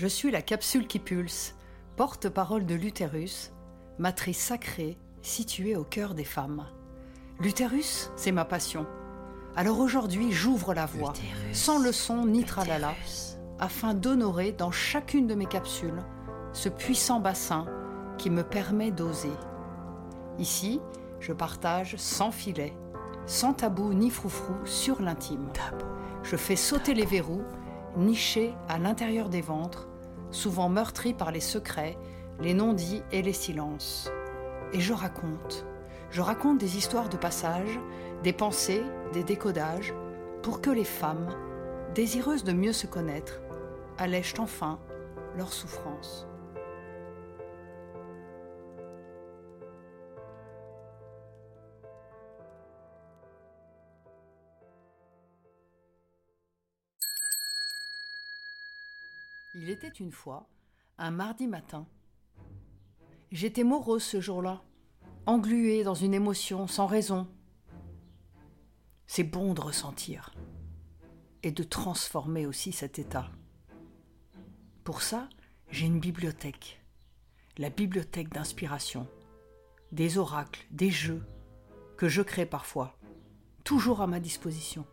Je suis la capsule qui pulse, porte-parole de l'utérus, matrice sacrée située au cœur des femmes. L'utérus, c'est ma passion. Alors aujourd'hui, j'ouvre la voie, sans leçon ni tralala, afin d'honorer dans chacune de mes capsules ce puissant bassin qui me permet d'oser. Ici, je partage sans filet, sans tabou ni froufrou sur l'intime. Je fais sauter les verrous, nichés à l'intérieur des ventres, souvent meurtris par les secrets, les non-dits et les silences. Et je raconte. Je raconte des histoires de passage, des pensées, des décodages, pour que les femmes, désireuses de mieux se connaître, allègent enfin leur souffrance. Était une fois, un mardi matin. J'étais morose ce jour-là, engluée dans une émotion sans raison. C'est bon de ressentir et de transformer aussi cet état. Pour ça, j'ai une bibliothèque, la bibliothèque d'inspiration, des oracles, des jeux que je crée parfois, toujours à ma disposition.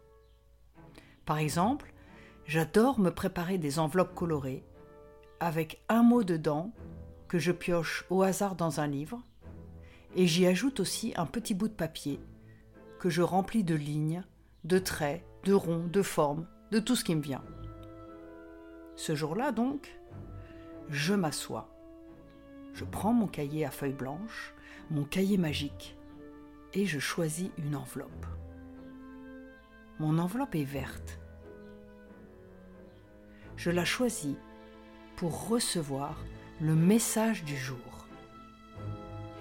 Par exemple, J'adore me préparer des enveloppes colorées avec un mot dedans que je pioche au hasard dans un livre et j'y ajoute aussi un petit bout de papier que je remplis de lignes, de traits, de ronds, de formes, de tout ce qui me vient. Ce jour-là donc, je m'assois. Je prends mon cahier à feuilles blanches, mon cahier magique, et je choisis une enveloppe. Mon enveloppe est verte je la choisis pour recevoir le message du jour.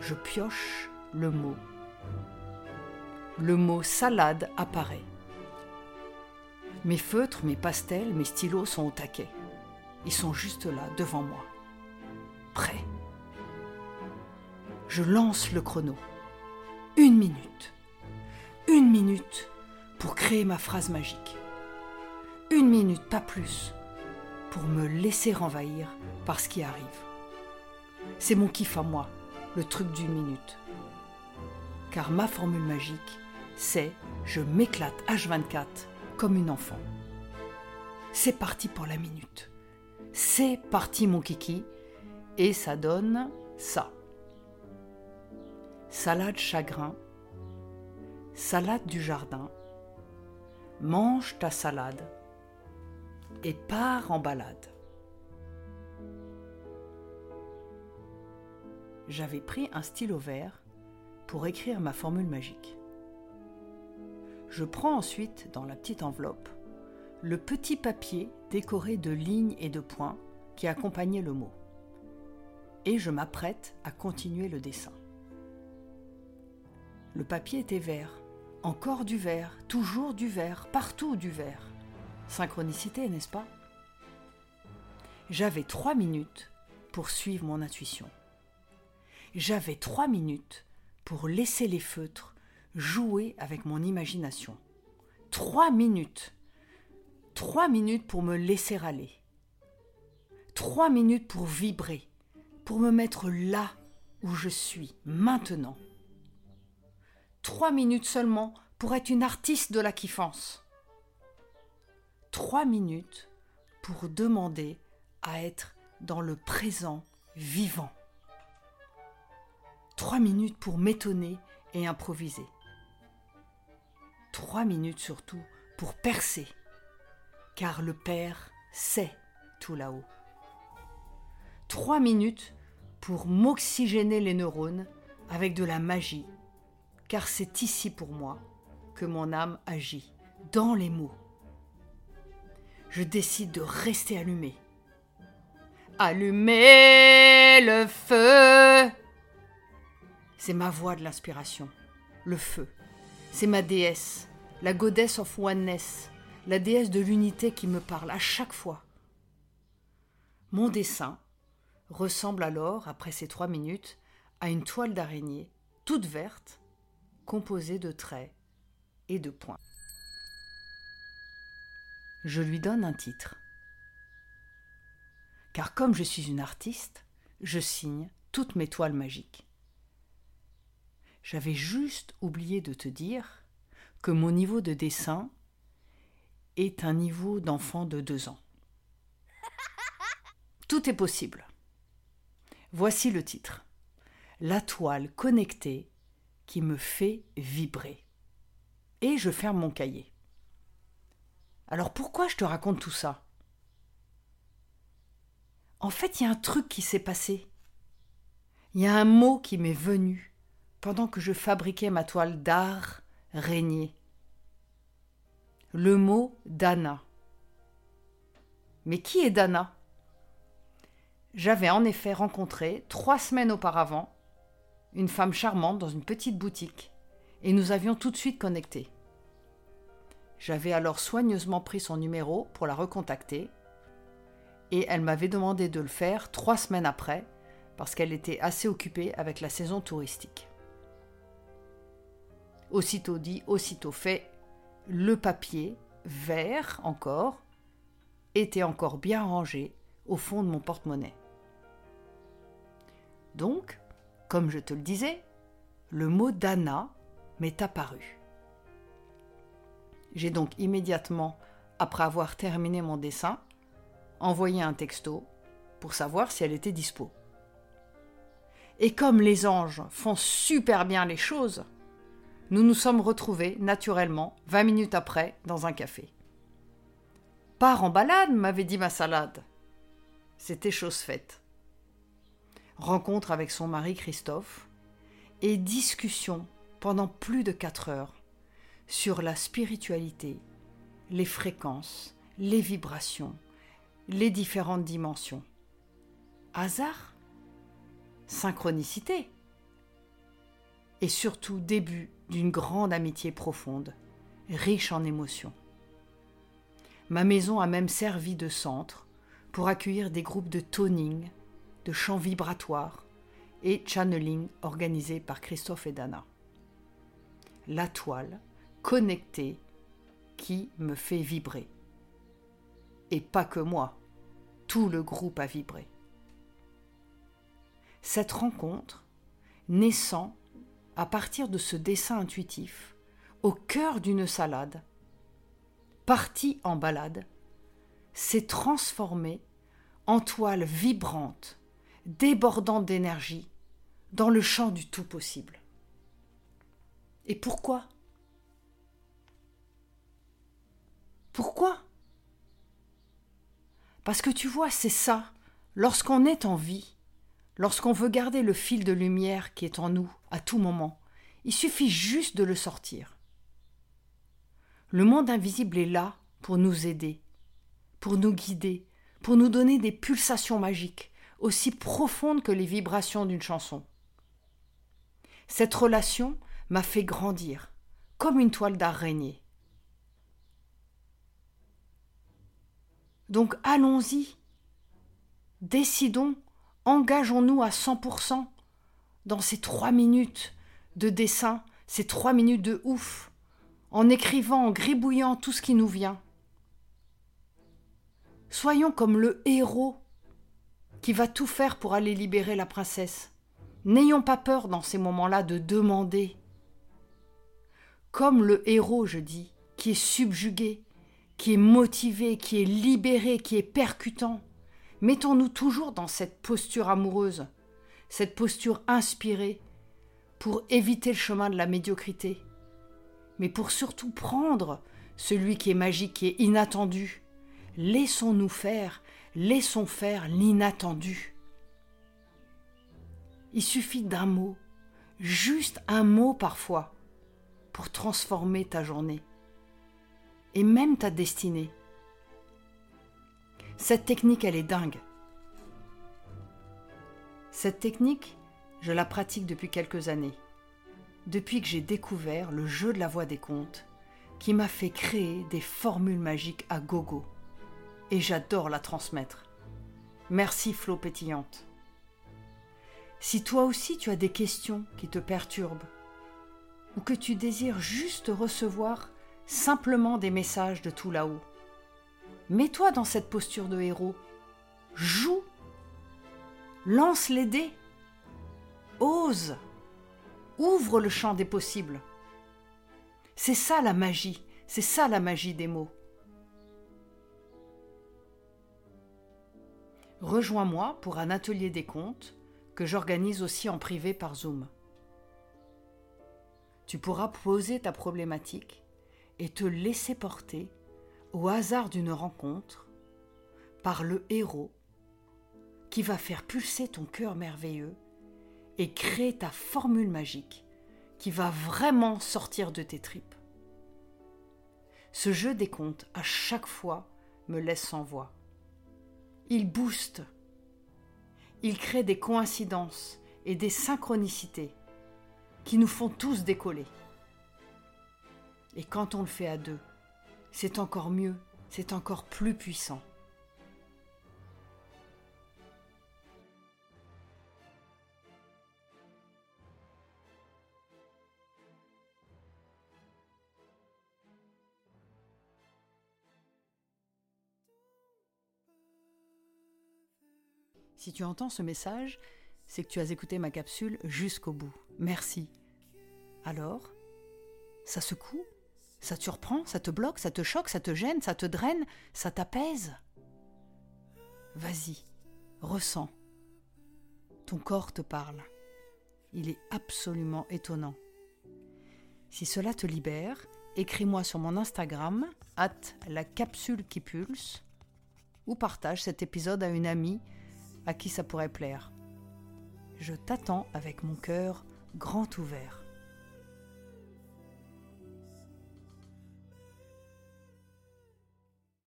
Je pioche le mot. Le mot salade apparaît. Mes feutres, mes pastels, mes stylos sont au taquet. Ils sont juste là, devant moi. Prêts. Je lance le chrono. Une minute. Une minute pour créer ma phrase magique. Une minute, pas plus pour me laisser envahir par ce qui arrive. C'est mon kiff à moi, le truc d'une minute. Car ma formule magique, c'est je m'éclate H24 comme une enfant. C'est parti pour la minute. C'est parti mon kiki. Et ça donne ça. Salade chagrin. Salade du jardin. Mange ta salade et part en balade. J'avais pris un stylo vert pour écrire ma formule magique. Je prends ensuite, dans la petite enveloppe, le petit papier décoré de lignes et de points qui accompagnait le mot. Et je m'apprête à continuer le dessin. Le papier était vert, encore du vert, toujours du vert, partout du vert. Synchronicité, n'est-ce pas? J'avais trois minutes pour suivre mon intuition. J'avais trois minutes pour laisser les feutres jouer avec mon imagination. Trois minutes. Trois minutes pour me laisser aller. Trois minutes pour vibrer, pour me mettre là où je suis, maintenant. Trois minutes seulement pour être une artiste de la kiffance trois minutes pour demander à être dans le présent vivant. Trois minutes pour m'étonner et improviser. Trois minutes surtout pour percer, car le Père sait tout là-haut. Trois minutes pour m'oxygéner les neurones avec de la magie, car c'est ici pour moi que mon âme agit, dans les mots je décide de rester allumé. Allumer le feu C'est ma voix de l'inspiration, le feu. C'est ma déesse, la goddess of oneness, la déesse de l'unité qui me parle à chaque fois. Mon dessin ressemble alors, après ces trois minutes, à une toile d'araignée, toute verte, composée de traits et de points je lui donne un titre. car comme je suis une artiste, je signe toutes mes toiles magiques. J'avais juste oublié de te dire que mon niveau de dessin est un niveau d'enfant de deux ans. Tout est possible. Voici le titre. La toile connectée qui me fait vibrer. Et je ferme mon cahier. Alors pourquoi je te raconte tout ça? En fait, il y a un truc qui s'est passé. Il y a un mot qui m'est venu pendant que je fabriquais ma toile d'art régné. Le mot Dana. Mais qui est Dana? J'avais en effet rencontré, trois semaines auparavant, une femme charmante dans une petite boutique, et nous avions tout de suite connecté. J'avais alors soigneusement pris son numéro pour la recontacter, et elle m'avait demandé de le faire trois semaines après, parce qu'elle était assez occupée avec la saison touristique. Aussitôt dit, aussitôt fait, le papier, vert encore, était encore bien rangé au fond de mon porte-monnaie. Donc, comme je te le disais, le mot Dana m'est apparu. J'ai donc immédiatement, après avoir terminé mon dessin, envoyé un texto pour savoir si elle était dispo. Et comme les anges font super bien les choses, nous nous sommes retrouvés naturellement, vingt minutes après, dans un café. Pars en balade, m'avait dit ma salade. C'était chose faite rencontre avec son mari Christophe, et discussion pendant plus de quatre heures sur la spiritualité, les fréquences, les vibrations, les différentes dimensions. Hasard Synchronicité Et surtout début d'une grande amitié profonde, riche en émotions. Ma maison a même servi de centre pour accueillir des groupes de toning de chants vibratoires et channeling organisé par Christophe et Dana. La toile connectée qui me fait vibrer. Et pas que moi, tout le groupe a vibré. Cette rencontre, naissant à partir de ce dessin intuitif, au cœur d'une salade, partie en balade, s'est transformée en toile vibrante débordant d'énergie, dans le champ du tout possible. Et pourquoi? Pourquoi? Parce que tu vois, c'est ça, lorsqu'on est en vie, lorsqu'on veut garder le fil de lumière qui est en nous à tout moment, il suffit juste de le sortir. Le monde invisible est là pour nous aider, pour nous guider, pour nous donner des pulsations magiques, aussi profonde que les vibrations d'une chanson. Cette relation m'a fait grandir, comme une toile d'araignée. Donc allons-y, décidons, engageons-nous à 100% dans ces trois minutes de dessin, ces trois minutes de ouf, en écrivant, en gribouillant tout ce qui nous vient. Soyons comme le héros qui va tout faire pour aller libérer la princesse. N'ayons pas peur dans ces moments-là de demander. Comme le héros, je dis, qui est subjugué, qui est motivé, qui est libéré, qui est percutant. Mettons-nous toujours dans cette posture amoureuse, cette posture inspirée, pour éviter le chemin de la médiocrité, mais pour surtout prendre celui qui est magique, qui est inattendu. Laissons-nous faire, Laissons faire l'inattendu. Il suffit d'un mot, juste un mot parfois, pour transformer ta journée et même ta destinée. Cette technique, elle est dingue. Cette technique, je la pratique depuis quelques années, depuis que j'ai découvert le jeu de la voix des contes, qui m'a fait créer des formules magiques à gogo et j'adore la transmettre. Merci Flo Pétillante. Si toi aussi tu as des questions qui te perturbent, ou que tu désires juste recevoir simplement des messages de tout là-haut, mets-toi dans cette posture de héros. Joue. Lance les dés. Ose. Ouvre le champ des possibles. C'est ça la magie, c'est ça la magie des mots. Rejoins-moi pour un atelier des contes que j'organise aussi en privé par Zoom. Tu pourras poser ta problématique et te laisser porter au hasard d'une rencontre par le héros qui va faire pulser ton cœur merveilleux et créer ta formule magique qui va vraiment sortir de tes tripes. Ce jeu des contes, à chaque fois, me laisse sans voix. Il booste. Il crée des coïncidences et des synchronicités qui nous font tous décoller. Et quand on le fait à deux, c'est encore mieux, c'est encore plus puissant. Si tu entends ce message, c'est que tu as écouté ma capsule jusqu'au bout. Merci. Alors Ça secoue? Ça te surprend Ça te bloque Ça te choque Ça te gêne Ça te draine Ça t'apaise Vas-y, ressens. Ton corps te parle. Il est absolument étonnant. Si cela te libère, écris-moi sur mon Instagram, at la capsule qui pulse, ou partage cet épisode à une amie à qui ça pourrait plaire. Je t'attends avec mon cœur grand ouvert.